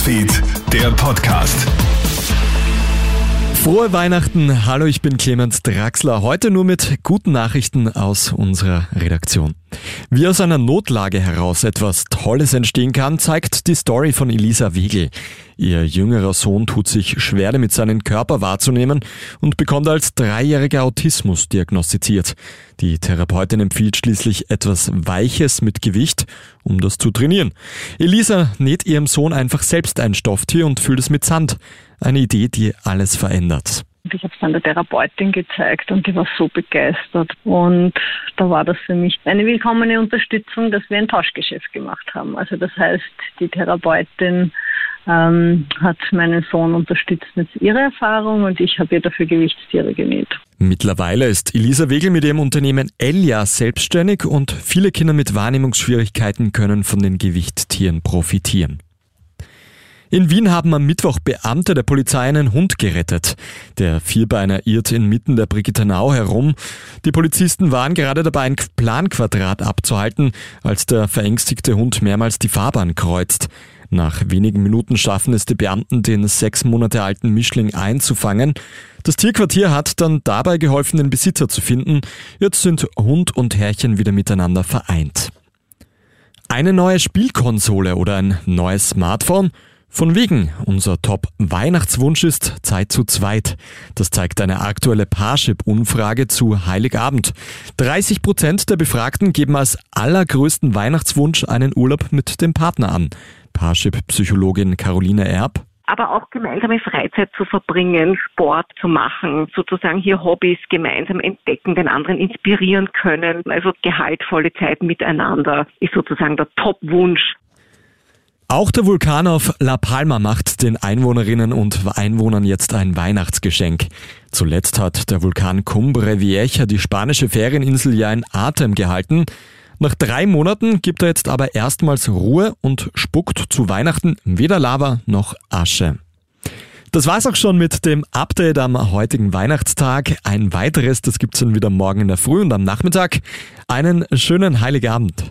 Newsfeed, der Podcast. Frohe Weihnachten. Hallo, ich bin Clemens Draxler. Heute nur mit guten Nachrichten aus unserer Redaktion. Wie aus einer Notlage heraus etwas Tolles entstehen kann, zeigt die Story von Elisa Wegel. Ihr jüngerer Sohn tut sich schwer damit, seinen Körper wahrzunehmen und bekommt als Dreijähriger Autismus diagnostiziert. Die Therapeutin empfiehlt schließlich etwas Weiches mit Gewicht, um das zu trainieren. Elisa näht ihrem Sohn einfach selbst ein Stofftier und füllt es mit Sand. Eine Idee, die alles verändert. Ich habe es dann der Therapeutin gezeigt und die war so begeistert. Und da war das für mich eine willkommene Unterstützung, dass wir ein Tauschgeschäft gemacht haben. Also das heißt, die Therapeutin ähm, hat meinen Sohn unterstützt mit ihrer Erfahrung und ich habe ihr dafür Gewichtstiere genäht. Mittlerweile ist Elisa Wegel mit ihrem Unternehmen Elia selbstständig und viele Kinder mit Wahrnehmungsschwierigkeiten können von den Gewichttieren profitieren. In Wien haben am Mittwoch Beamte der Polizei einen Hund gerettet. Der Vierbeiner irrt inmitten der Brigittenau herum. Die Polizisten waren gerade dabei, ein Planquadrat abzuhalten, als der verängstigte Hund mehrmals die Fahrbahn kreuzt. Nach wenigen Minuten schaffen es die Beamten, den sechs Monate alten Mischling einzufangen. Das Tierquartier hat dann dabei geholfen, den Besitzer zu finden. Jetzt sind Hund und Herrchen wieder miteinander vereint. Eine neue Spielkonsole oder ein neues Smartphone? Von wegen, unser Top-Weihnachtswunsch ist Zeit zu zweit. Das zeigt eine aktuelle Parship-Umfrage zu Heiligabend. 30 Prozent der Befragten geben als allergrößten Weihnachtswunsch einen Urlaub mit dem Partner an. Parship-Psychologin Caroline Erb aber auch gemeinsame Freizeit zu verbringen, Sport zu machen, sozusagen hier Hobbys gemeinsam entdecken, den anderen inspirieren können. Also gehaltvolle Zeit miteinander ist sozusagen der Top-Wunsch auch der Vulkan auf La Palma macht den Einwohnerinnen und Einwohnern jetzt ein Weihnachtsgeschenk. Zuletzt hat der Vulkan Cumbre Vieja die spanische Ferieninsel ja in Atem gehalten. Nach drei Monaten gibt er jetzt aber erstmals Ruhe und spuckt zu Weihnachten weder Lava noch Asche. Das war's auch schon mit dem Update am heutigen Weihnachtstag. Ein weiteres, das gibt's dann wieder morgen in der Früh und am Nachmittag. Einen schönen Heiligabend.